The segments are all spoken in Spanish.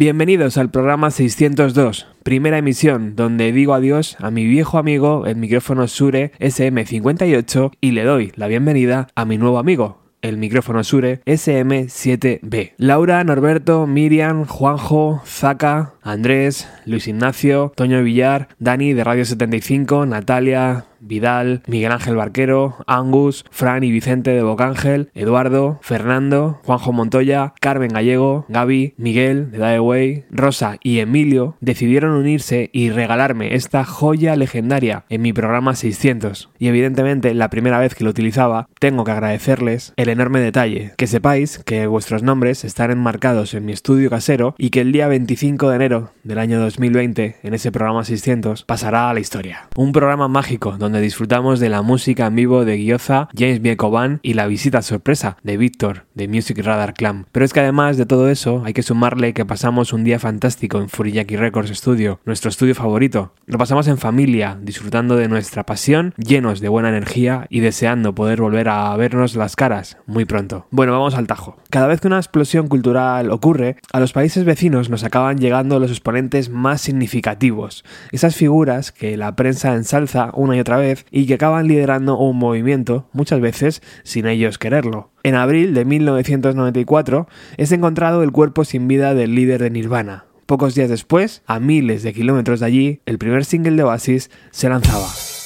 Bienvenidos al programa 602, primera emisión, donde digo adiós a mi viejo amigo, el micrófono Sure SM58, y le doy la bienvenida a mi nuevo amigo, el micrófono Sure SM7B. Laura, Norberto, Miriam, Juanjo, Zaca, Andrés, Luis Ignacio, Toño Villar, Dani de Radio 75, Natalia, Vidal, Miguel Ángel Barquero, Angus, Fran y Vicente de Bocángel, Eduardo, Fernando, Juanjo Montoya, Carmen Gallego, Gaby, Miguel de Daeway, Rosa y Emilio decidieron unirse y regalarme esta joya legendaria en mi programa 600. Y evidentemente, la primera vez que lo utilizaba, tengo que agradecerles el enorme detalle. Que sepáis que vuestros nombres están enmarcados en mi estudio casero y que el día 25 de enero del año 2020, en ese programa 600, pasará a la historia. Un programa mágico donde disfrutamos de la música en vivo de Gyoza, James Biekovan y la visita sorpresa de Víctor de Music Radar Clan. Pero es que además de todo eso, hay que sumarle que pasamos un día fantástico en Furiyaki Records Studio, nuestro estudio favorito. Lo pasamos en familia, disfrutando de nuestra pasión, llenos de buena energía y deseando poder volver a vernos las caras muy pronto. Bueno, vamos al tajo. Cada vez que una explosión cultural ocurre, a los países vecinos nos acaban llegando los exponentes más significativos, esas figuras que la prensa ensalza una y otra vez y que acaban liderando un movimiento, muchas veces sin ellos quererlo. En abril de 1994 es encontrado el cuerpo sin vida del líder de Nirvana. Pocos días después, a miles de kilómetros de allí, el primer single de Oasis se lanzaba.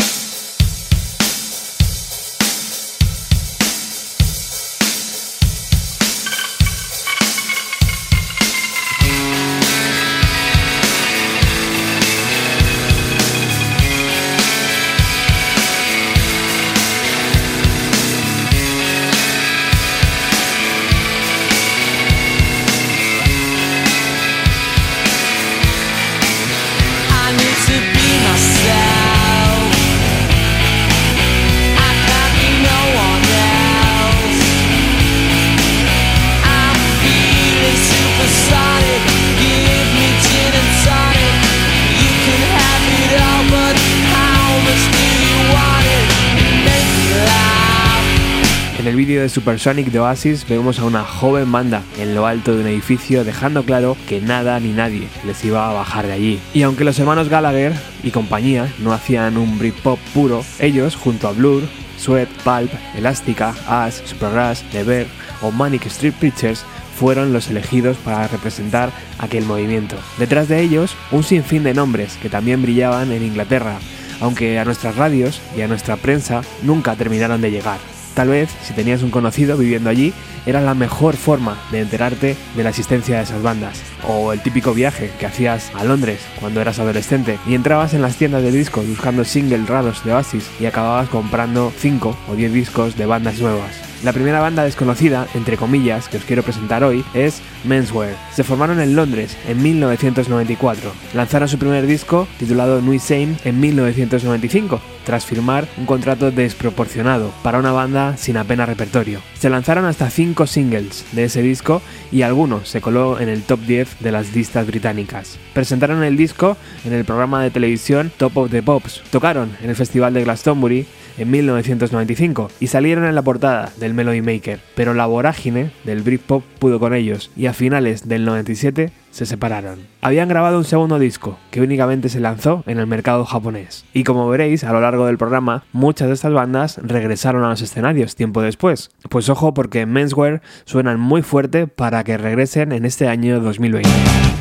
Supersonic de Oasis vemos a una joven banda en lo alto de un edificio dejando claro que nada ni nadie les iba a bajar de allí. Y aunque los hermanos Gallagher y compañía no hacían un Britpop puro, ellos junto a Blur, Sweat, Pulp, Elástica, Ash, Supergrass, The Verve o Manic Street Preachers fueron los elegidos para representar aquel movimiento. Detrás de ellos, un sinfín de nombres que también brillaban en Inglaterra, aunque a nuestras radios y a nuestra prensa nunca terminaron de llegar. Tal vez, si tenías un conocido viviendo allí, era la mejor forma de enterarte de la existencia de esas bandas. O el típico viaje que hacías a Londres cuando eras adolescente y entrabas en las tiendas de discos buscando singles raros de Oasis y acababas comprando 5 o 10 discos de bandas nuevas. La primera banda desconocida, entre comillas, que os quiero presentar hoy es Menswear. Se formaron en Londres en 1994. Lanzaron su primer disco, titulado New Same, en 1995, tras firmar un contrato desproporcionado para una banda sin apenas repertorio. Se lanzaron hasta 5 singles de ese disco y alguno se coló en el top 10 de las listas británicas. Presentaron el disco en el programa de televisión Top of the Pops. Tocaron en el Festival de Glastonbury en 1995 y salieron en la portada del Melody Maker, pero la vorágine del Britpop pudo con ellos y a finales del 97 se separaron. Habían grabado un segundo disco que únicamente se lanzó en el mercado japonés y como veréis a lo largo del programa muchas de estas bandas regresaron a los escenarios tiempo después. Pues ojo porque Menswear suenan muy fuerte para que regresen en este año 2020.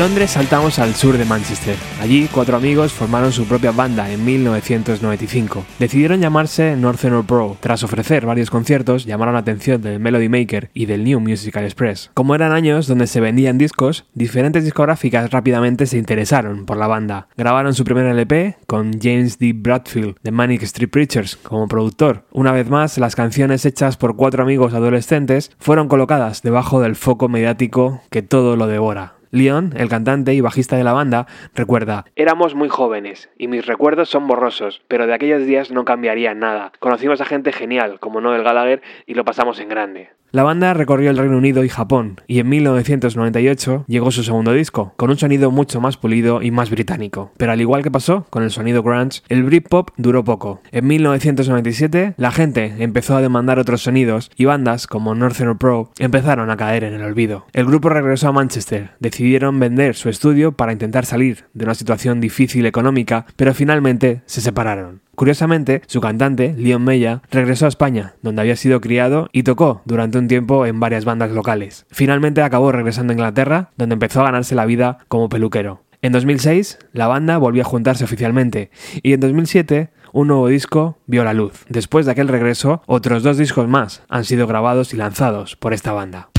Londres saltamos al sur de Manchester. Allí, cuatro amigos formaron su propia banda en 1995. Decidieron llamarse Northern Pro. Tras ofrecer varios conciertos, llamaron la atención del Melody Maker y del New Musical Express. Como eran años donde se vendían discos, diferentes discográficas rápidamente se interesaron por la banda. Grabaron su primer LP con James D. Bradfield de Manic Street Preachers como productor. Una vez más, las canciones hechas por cuatro amigos adolescentes fueron colocadas debajo del foco mediático que todo lo devora. Leon, el cantante y bajista de la banda, recuerda, Éramos muy jóvenes y mis recuerdos son borrosos, pero de aquellos días no cambiaría nada. Conocimos a gente genial, como Noel Gallagher, y lo pasamos en grande. La banda recorrió el Reino Unido y Japón, y en 1998 llegó su segundo disco, con un sonido mucho más pulido y más británico. Pero al igual que pasó con el sonido grunge, el Britpop duró poco. En 1997, la gente empezó a demandar otros sonidos y bandas como Northern Pro empezaron a caer en el olvido. El grupo regresó a Manchester, decidieron vender su estudio para intentar salir de una situación difícil económica, pero finalmente se separaron. Curiosamente, su cantante, Leon Mella, regresó a España, donde había sido criado y tocó durante un tiempo en varias bandas locales. Finalmente acabó regresando a Inglaterra, donde empezó a ganarse la vida como peluquero. En 2006, la banda volvió a juntarse oficialmente y en 2007 un nuevo disco vio la luz. Después de aquel regreso, otros dos discos más han sido grabados y lanzados por esta banda.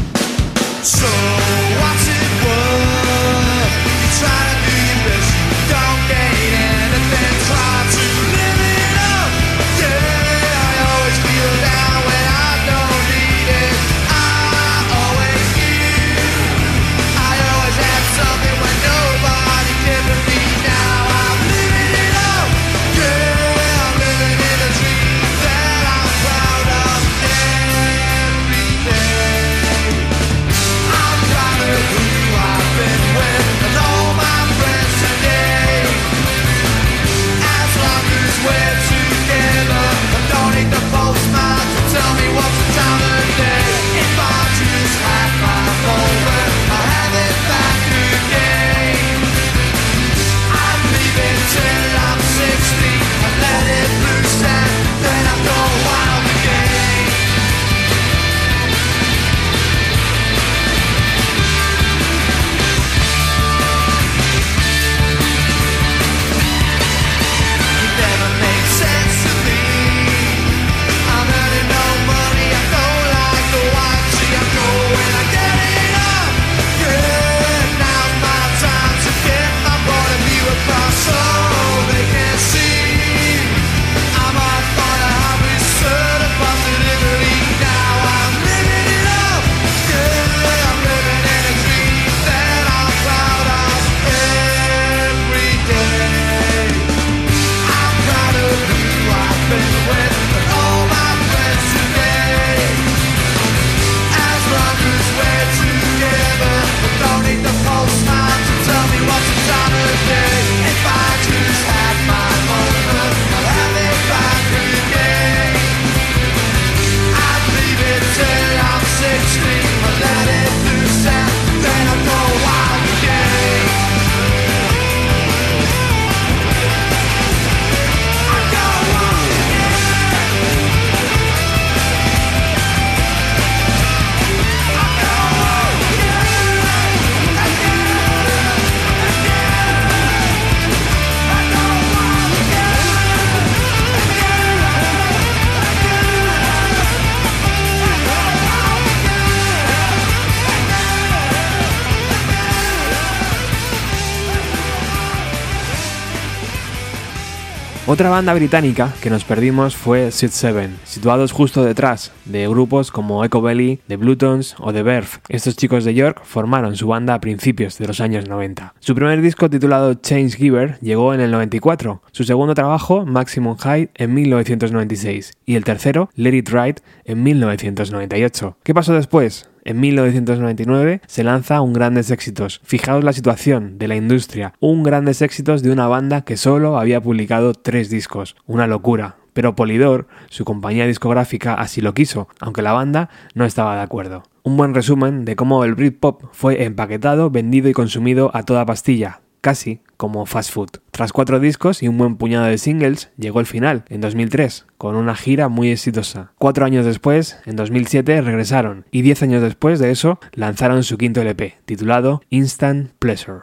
Otra banda británica que nos perdimos fue Sid Seven, situados justo detrás de grupos como Echo Belly, The Bluetons o The Verve. Estos chicos de York formaron su banda a principios de los años 90. Su primer disco titulado Change Giver llegó en el 94, su segundo trabajo Maximum Height en 1996 y el tercero Let It Ride en 1998. ¿Qué pasó después? En 1999 se lanza Un Grandes Éxitos. Fijaos la situación de la industria. Un Grandes Éxitos de una banda que solo había publicado tres discos. Una locura. Pero Polydor, su compañía discográfica, así lo quiso, aunque la banda no estaba de acuerdo. Un buen resumen de cómo el Britpop fue empaquetado, vendido y consumido a toda pastilla, casi como Fast Food. Tras cuatro discos y un buen puñado de singles, llegó el final, en 2003, con una gira muy exitosa. Cuatro años después, en 2007, regresaron y diez años después de eso, lanzaron su quinto LP, titulado Instant Pleasure.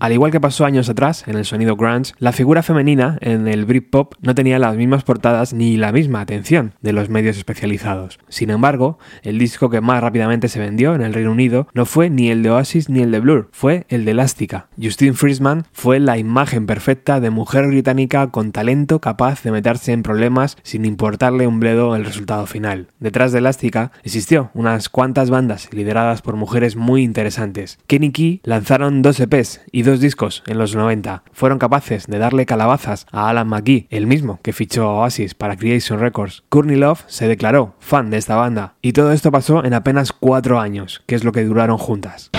Al igual que pasó años atrás en el sonido grunge, la figura femenina en el Britpop no tenía las mismas portadas ni la misma atención de los medios especializados. Sin embargo, el disco que más rápidamente se vendió en el Reino Unido no fue ni el de Oasis ni el de Blur, fue el de Elástica. Justine Friesman fue la imagen perfecta de mujer británica con talento capaz de meterse en problemas sin importarle un bledo el resultado final. Detrás de Elástica existió unas cuantas bandas lideradas por mujeres muy interesantes. Kenny Key lanzaron dos EPs y dos discos en los 90. Fueron capaces de darle calabazas a Alan McGee, el mismo que fichó a Oasis para Creation Records. Courtney Love se declaró fan de esta banda y todo esto pasó en apenas cuatro años, que es lo que duraron juntas.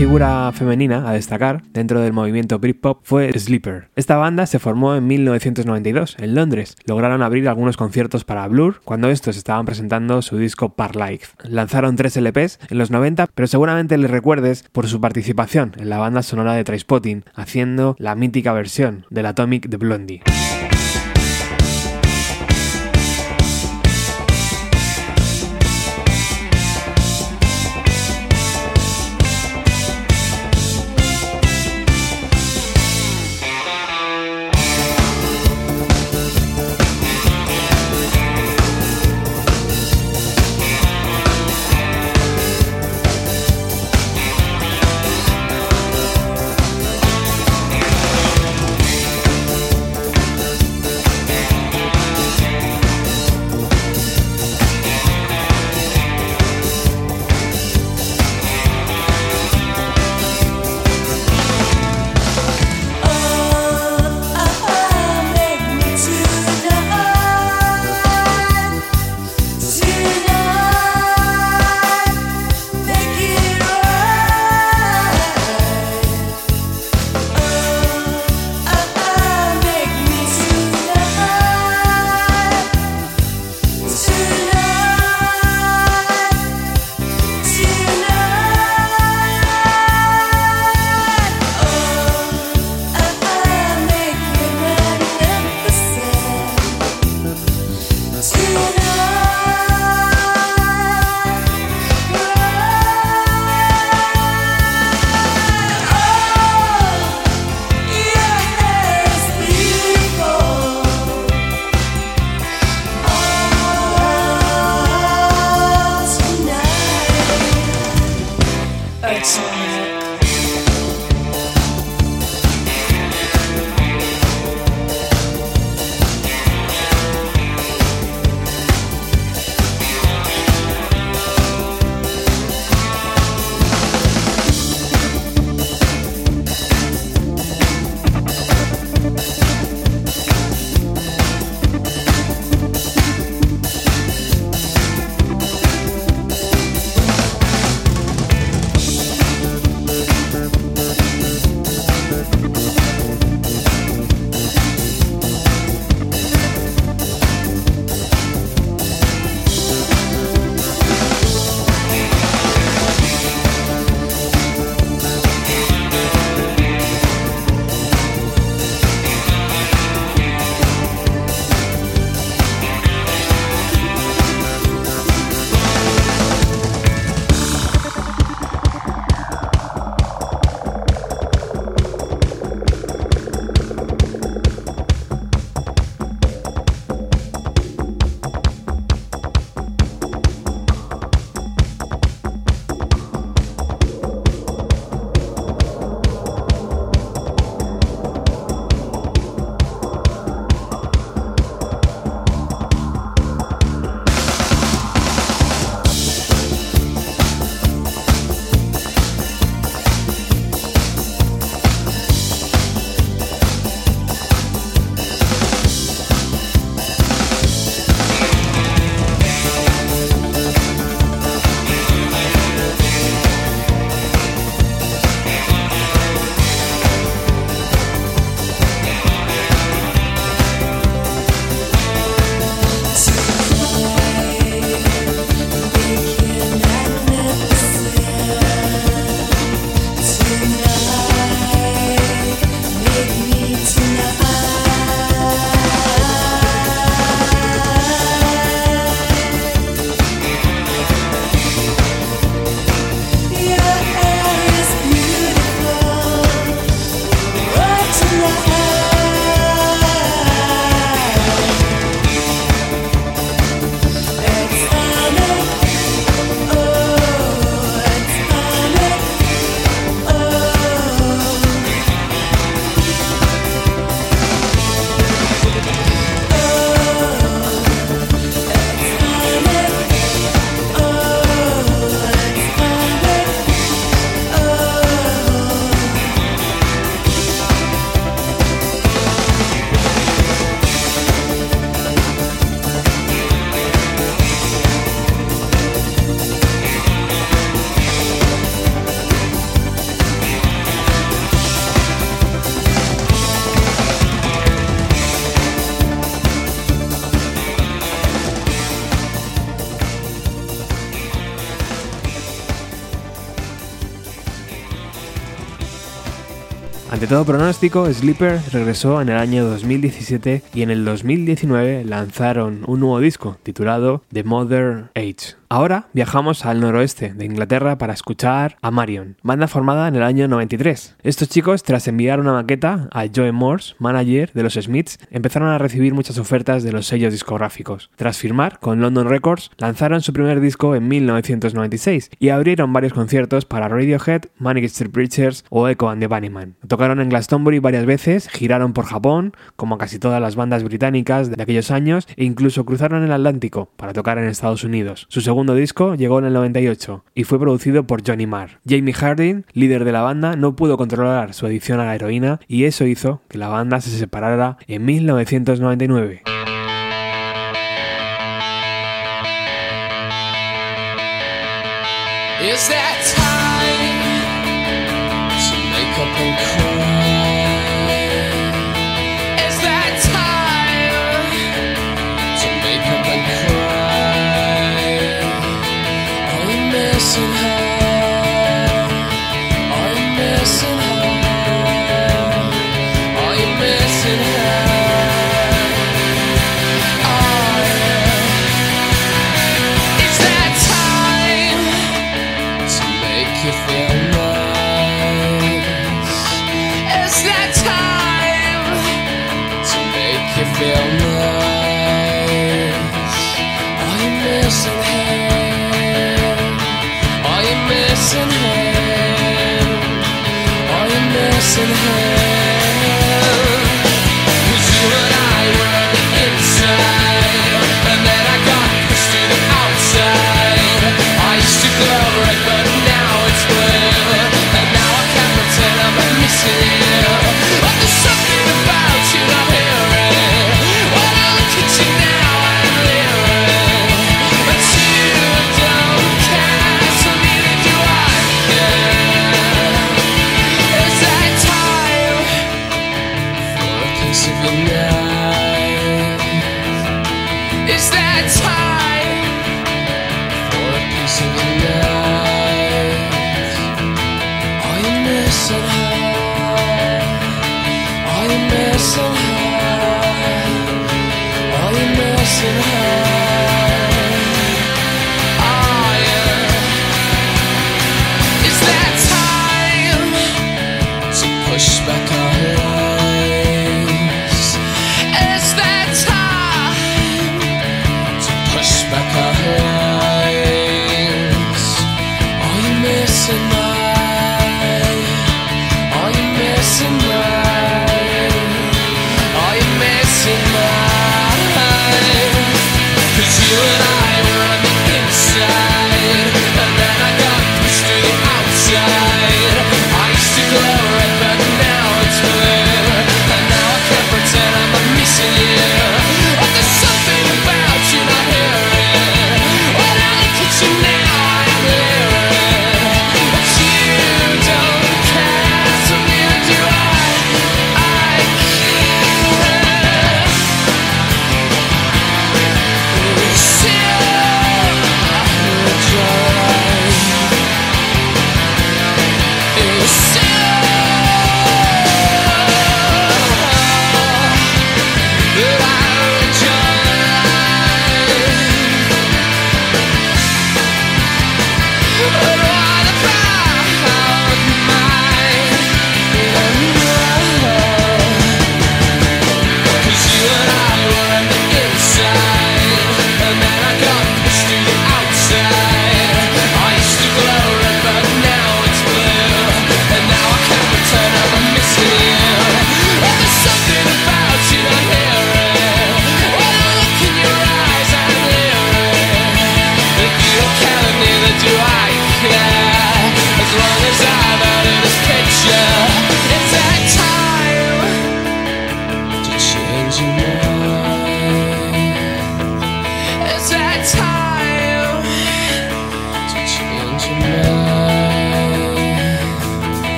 Figura femenina a destacar dentro del movimiento Britpop fue Sleeper. Esta banda se formó en 1992 en Londres. Lograron abrir algunos conciertos para Blur cuando estos estaban presentando su disco Par Life. Lanzaron tres LPs en los 90, pero seguramente les recuerdes por su participación en la banda sonora de Trainspotting, haciendo la mítica versión del Atomic de Blondie. Todo pronóstico, Sleeper regresó en el año 2017 y en el 2019 lanzaron un nuevo disco titulado The Mother Age. Ahora viajamos al noroeste de Inglaterra para escuchar a Marion, banda formada en el año 93. Estos chicos, tras enviar una maqueta a Joe Morse, manager de los Smiths, empezaron a recibir muchas ofertas de los sellos discográficos. Tras firmar con London Records, lanzaron su primer disco en 1996 y abrieron varios conciertos para Radiohead, Manic Street Preachers o Echo and the Bunnymen. Tocaron en Glastonbury varias veces, giraron por Japón, como casi todas las bandas británicas de aquellos años, e incluso cruzaron el Atlántico para tocar en Estados Unidos. Su segundo disco llegó en el 98 y fue producido por Johnny Marr. Jamie Harding, líder de la banda, no pudo controlar su adicción a la heroína y eso hizo que la banda se separara en 1999. Is that a piece of your night?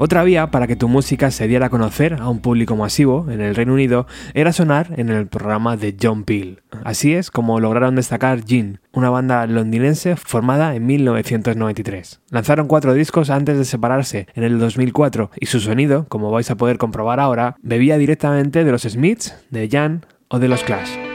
Otra vía para que tu música se diera a conocer a un público masivo en el Reino Unido era sonar en el programa de John Peel. Así es como lograron destacar Gin, una banda londinense formada en 1993. Lanzaron cuatro discos antes de separarse en el 2004 y su sonido, como vais a poder comprobar ahora, bebía directamente de los Smiths, de Jan o de los Clash.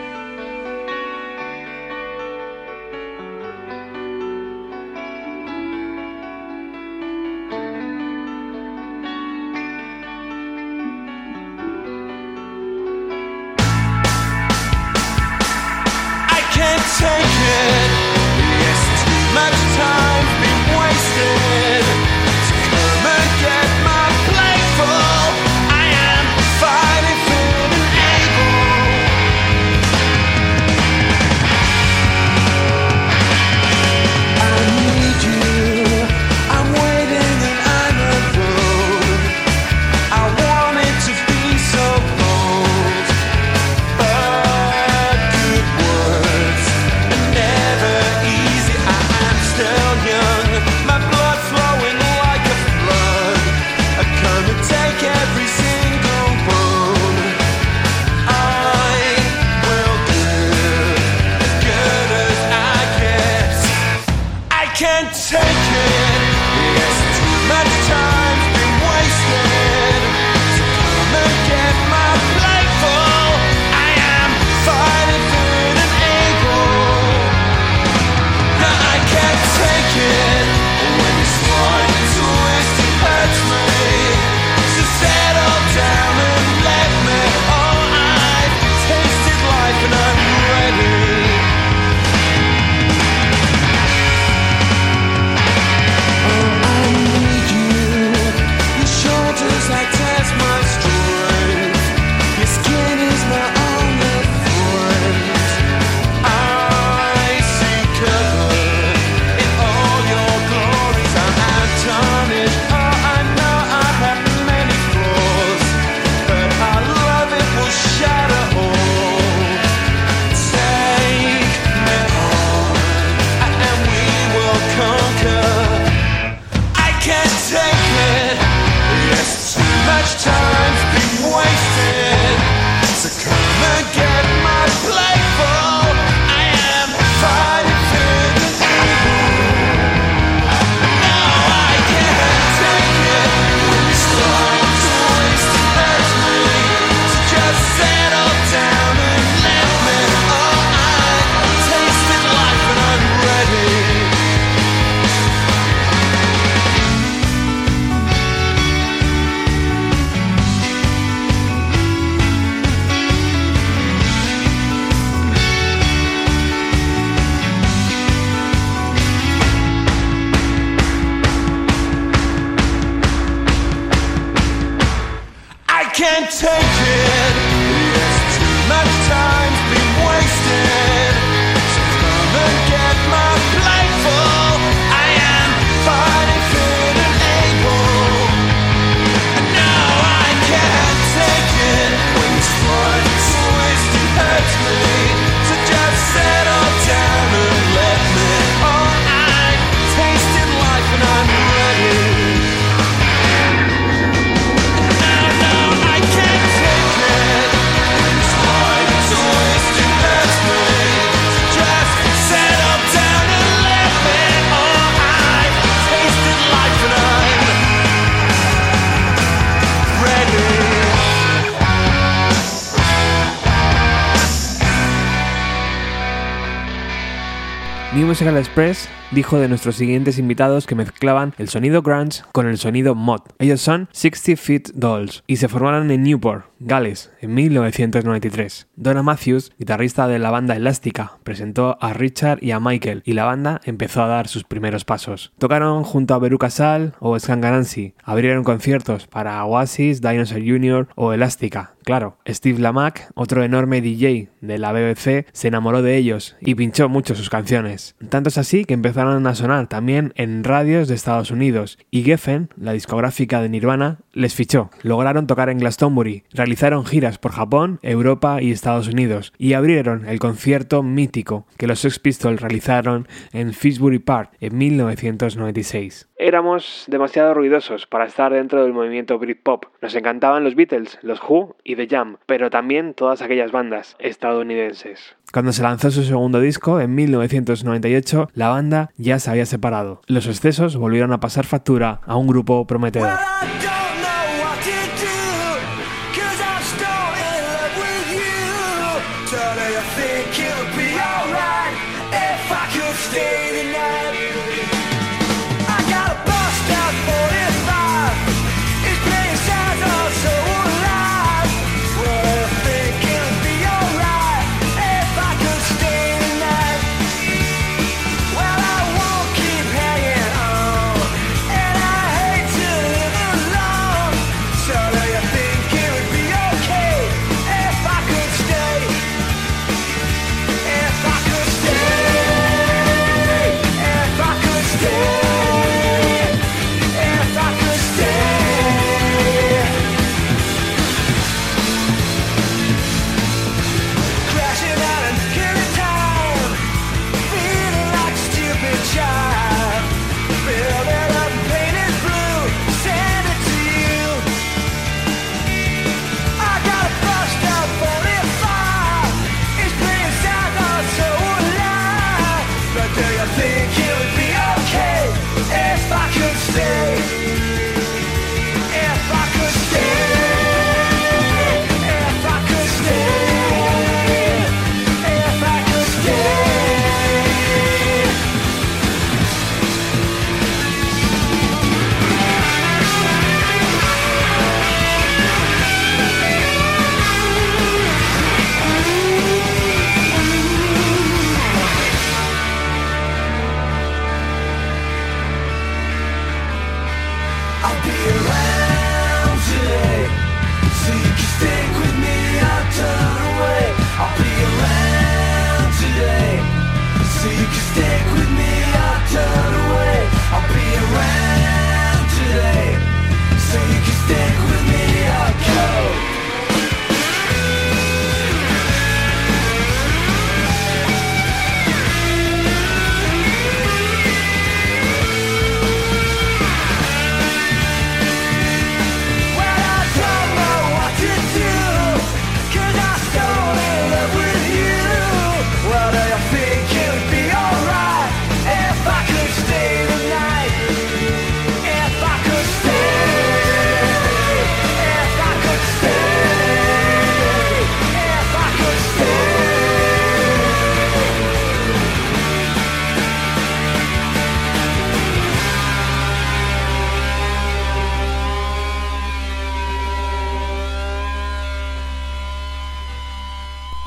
Musical Express dijo de nuestros siguientes invitados que mezclaban el sonido grunge con el sonido mod. Ellos son 60 Feet Dolls y se formaron en Newport, Gales, en 1993. Donna Matthews, guitarrista de la banda Elástica, presentó a Richard y a Michael y la banda empezó a dar sus primeros pasos. Tocaron junto a Beru Casal o Skangaransi, abrieron conciertos para Oasis, Dinosaur Jr. o Elástica. Claro, Steve Lamack, otro enorme DJ de la BBC, se enamoró de ellos y pinchó mucho sus canciones. Tanto es así que empezaron a sonar también en radios de Estados Unidos y Geffen, la discográfica de Nirvana, les fichó. Lograron tocar en Glastonbury, realizaron giras por Japón, Europa y Estados Unidos y abrieron el concierto mítico que los Sex Pistols realizaron en Finsbury Park en 1996. Éramos demasiado ruidosos para estar dentro del movimiento Britpop. Nos encantaban los Beatles, los Who y The Jam, pero también todas aquellas bandas estadounidenses. Cuando se lanzó su segundo disco, en 1998, la banda ya se había separado. Los excesos volvieron a pasar factura a un grupo prometedor.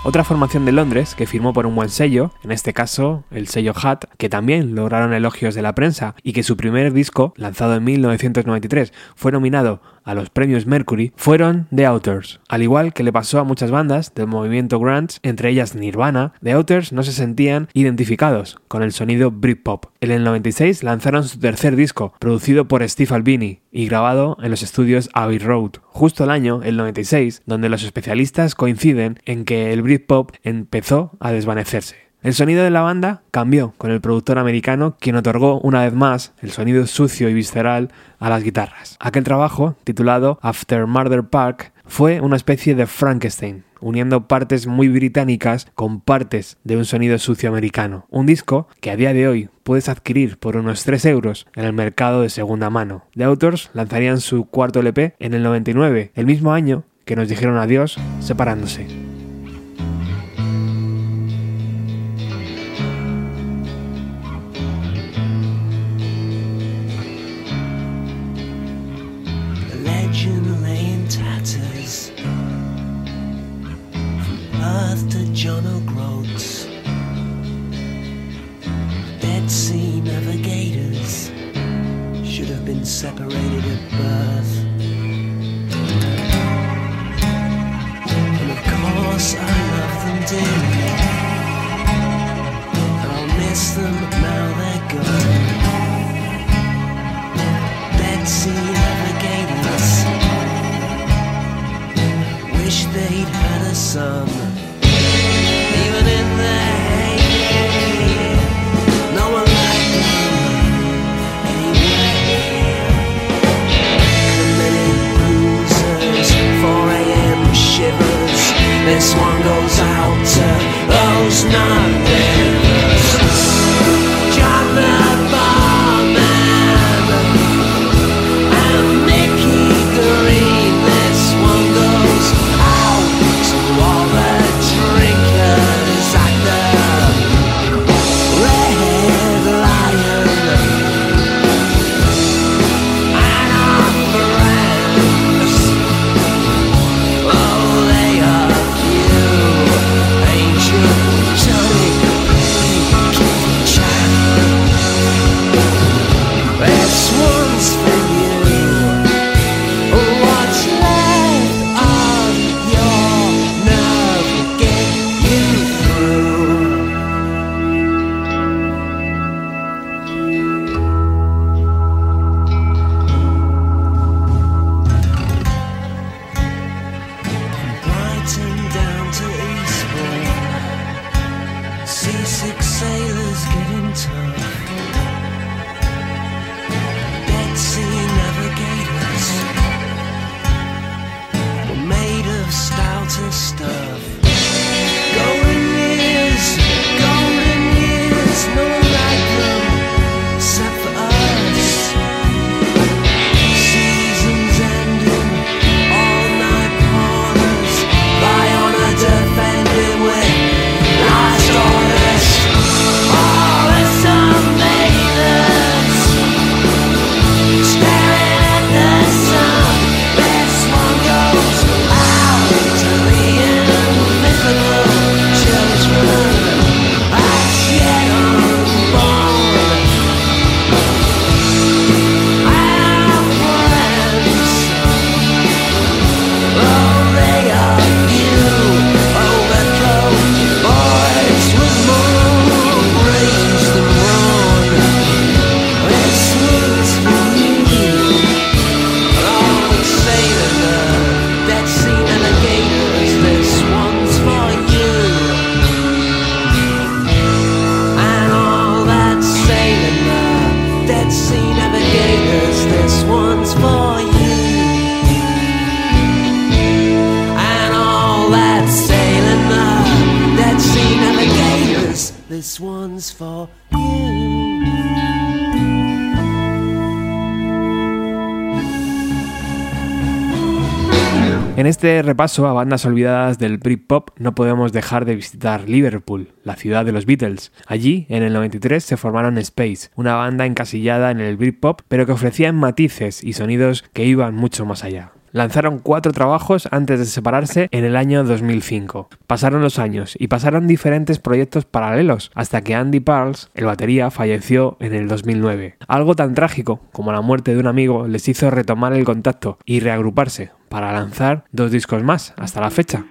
Otra formación de Londres que firmó por un buen sello, en este caso el sello Hat, que también lograron elogios de la prensa y que su primer disco, lanzado en 1993, fue nominado a los premios Mercury, fueron The Outers. Al igual que le pasó a muchas bandas del movimiento grunge, entre ellas Nirvana, The Outers no se sentían identificados con el sonido Britpop. En el 96 lanzaron su tercer disco, producido por Steve Albini y grabado en los estudios Abbey Road, justo el año, el 96, donde los especialistas coinciden en que el Britpop empezó a desvanecerse. El sonido de la banda cambió con el productor americano, quien otorgó una vez más el sonido sucio y visceral a las guitarras. Aquel trabajo, titulado After Murder Park, fue una especie de Frankenstein, uniendo partes muy británicas con partes de un sonido sucio americano. Un disco que a día de hoy puedes adquirir por unos 3 euros en el mercado de segunda mano. The Authors lanzarían su cuarto LP en el 99, el mismo año que nos dijeron adiós separándose. after John O'Groats. Dead Sea navigators should have been separated at birth. And of course I love them dearly. And I'll miss them now they're gone. Dead Sea navigators wish they'd had a son. repaso a bandas olvidadas del Britpop, no podemos dejar de visitar Liverpool, la ciudad de los Beatles. Allí, en el 93, se formaron Space, una banda encasillada en el Britpop, pero que ofrecía matices y sonidos que iban mucho más allá. Lanzaron cuatro trabajos antes de separarse en el año 2005. Pasaron los años y pasaron diferentes proyectos paralelos hasta que Andy Parles, el batería, falleció en el 2009. Algo tan trágico como la muerte de un amigo les hizo retomar el contacto y reagruparse, para lanzar dos discos más hasta la fecha.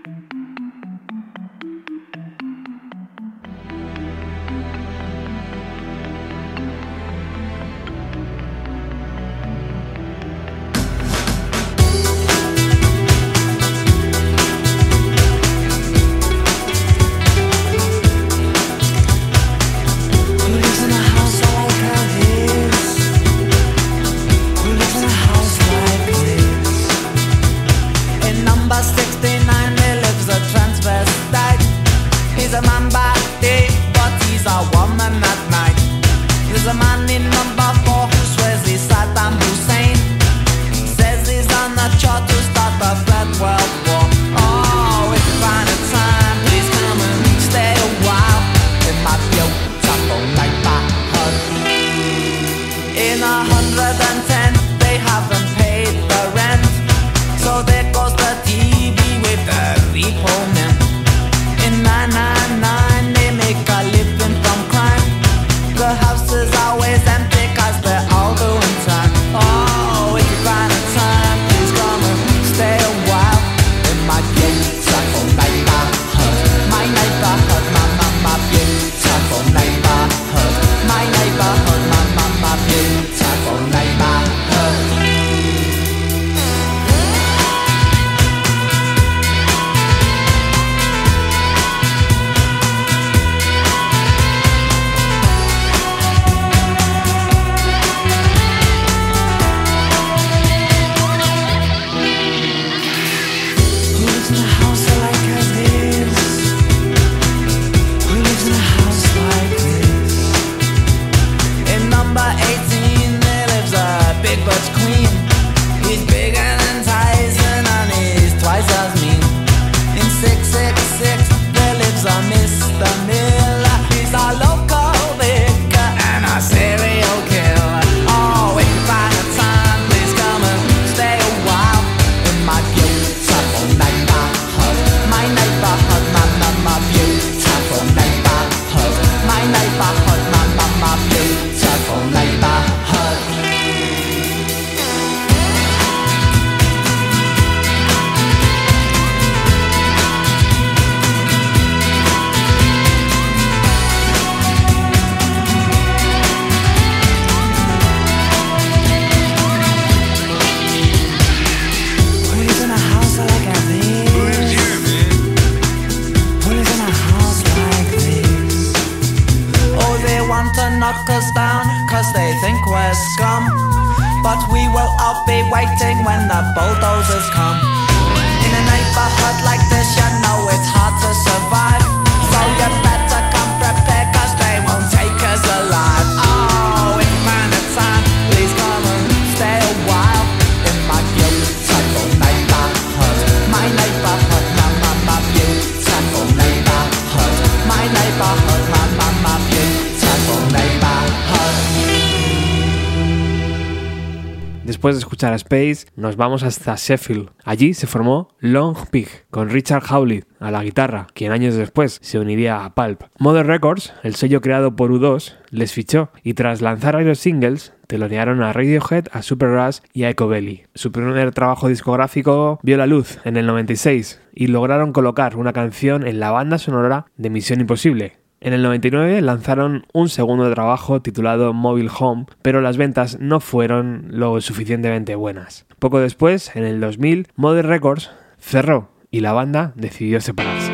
Después de escuchar a Space, nos vamos hasta Sheffield. Allí se formó Long Pig, con Richard Howlett a la guitarra, quien años después se uniría a Pulp. Mother Records, el sello creado por U2, les fichó y tras lanzar varios singles, telonearon a Radiohead, a Super Rush y a Echo Belly. Su primer trabajo discográfico vio la luz en el 96 y lograron colocar una canción en la banda sonora de Misión Imposible, en el 99 lanzaron un segundo trabajo titulado Mobile Home, pero las ventas no fueron lo suficientemente buenas. Poco después, en el 2000, Mother Records cerró y la banda decidió separarse.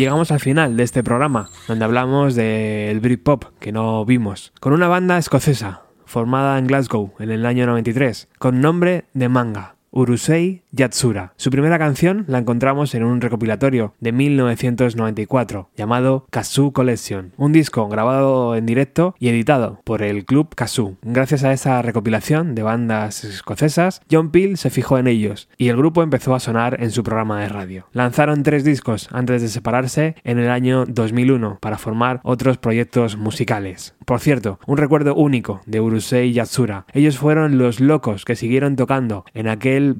Llegamos al final de este programa, donde hablamos del Britpop que no vimos, con una banda escocesa, formada en Glasgow en el año 93, con nombre de manga. Urusei Yatsura. Su primera canción la encontramos en un recopilatorio de 1994 llamado Kazoo Collection, un disco grabado en directo y editado por el club Kazoo. Gracias a esa recopilación de bandas escocesas, John Peel se fijó en ellos y el grupo empezó a sonar en su programa de radio. Lanzaron tres discos antes de separarse en el año 2001 para formar otros proyectos musicales. Por cierto, un recuerdo único de Urusei Yatsura. Ellos fueron los locos que siguieron tocando en aquel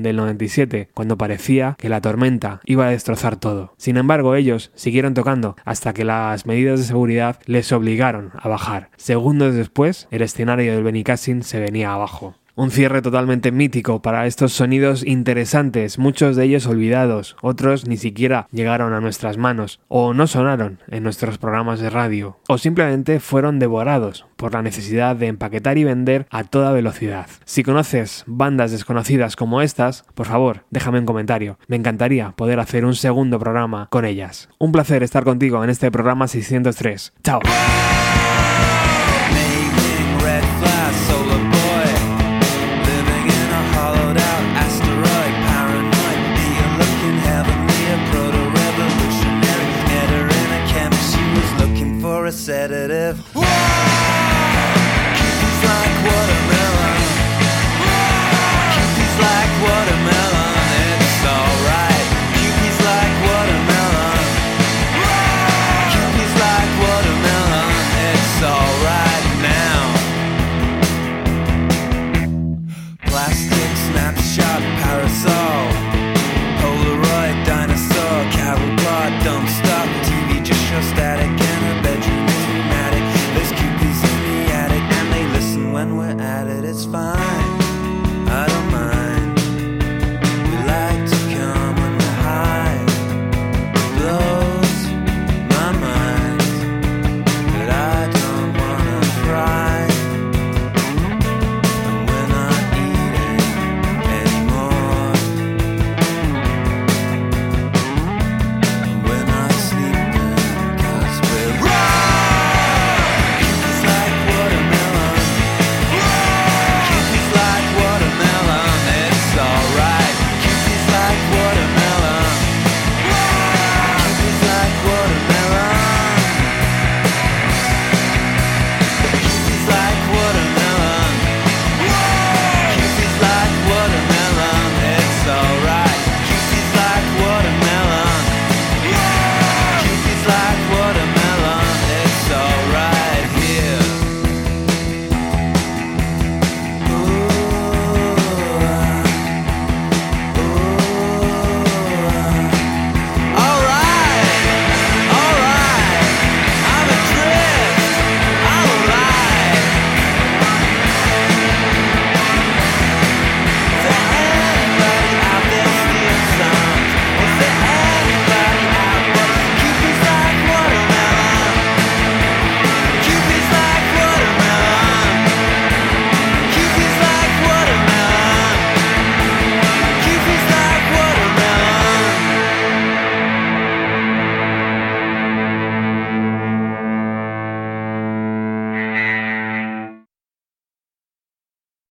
Del 97, cuando parecía que la tormenta iba a destrozar todo. Sin embargo, ellos siguieron tocando hasta que las medidas de seguridad les obligaron a bajar. Segundos después, el escenario del Benicassin se venía abajo. Un cierre totalmente mítico para estos sonidos interesantes, muchos de ellos olvidados, otros ni siquiera llegaron a nuestras manos, o no sonaron en nuestros programas de radio, o simplemente fueron devorados por la necesidad de empaquetar y vender a toda velocidad. Si conoces bandas desconocidas como estas, por favor, déjame un comentario. Me encantaría poder hacer un segundo programa con ellas. Un placer estar contigo en este programa 603. Chao. sedative. Whoa! Cupids like watermelon. Whoa! Cupids like watermelon.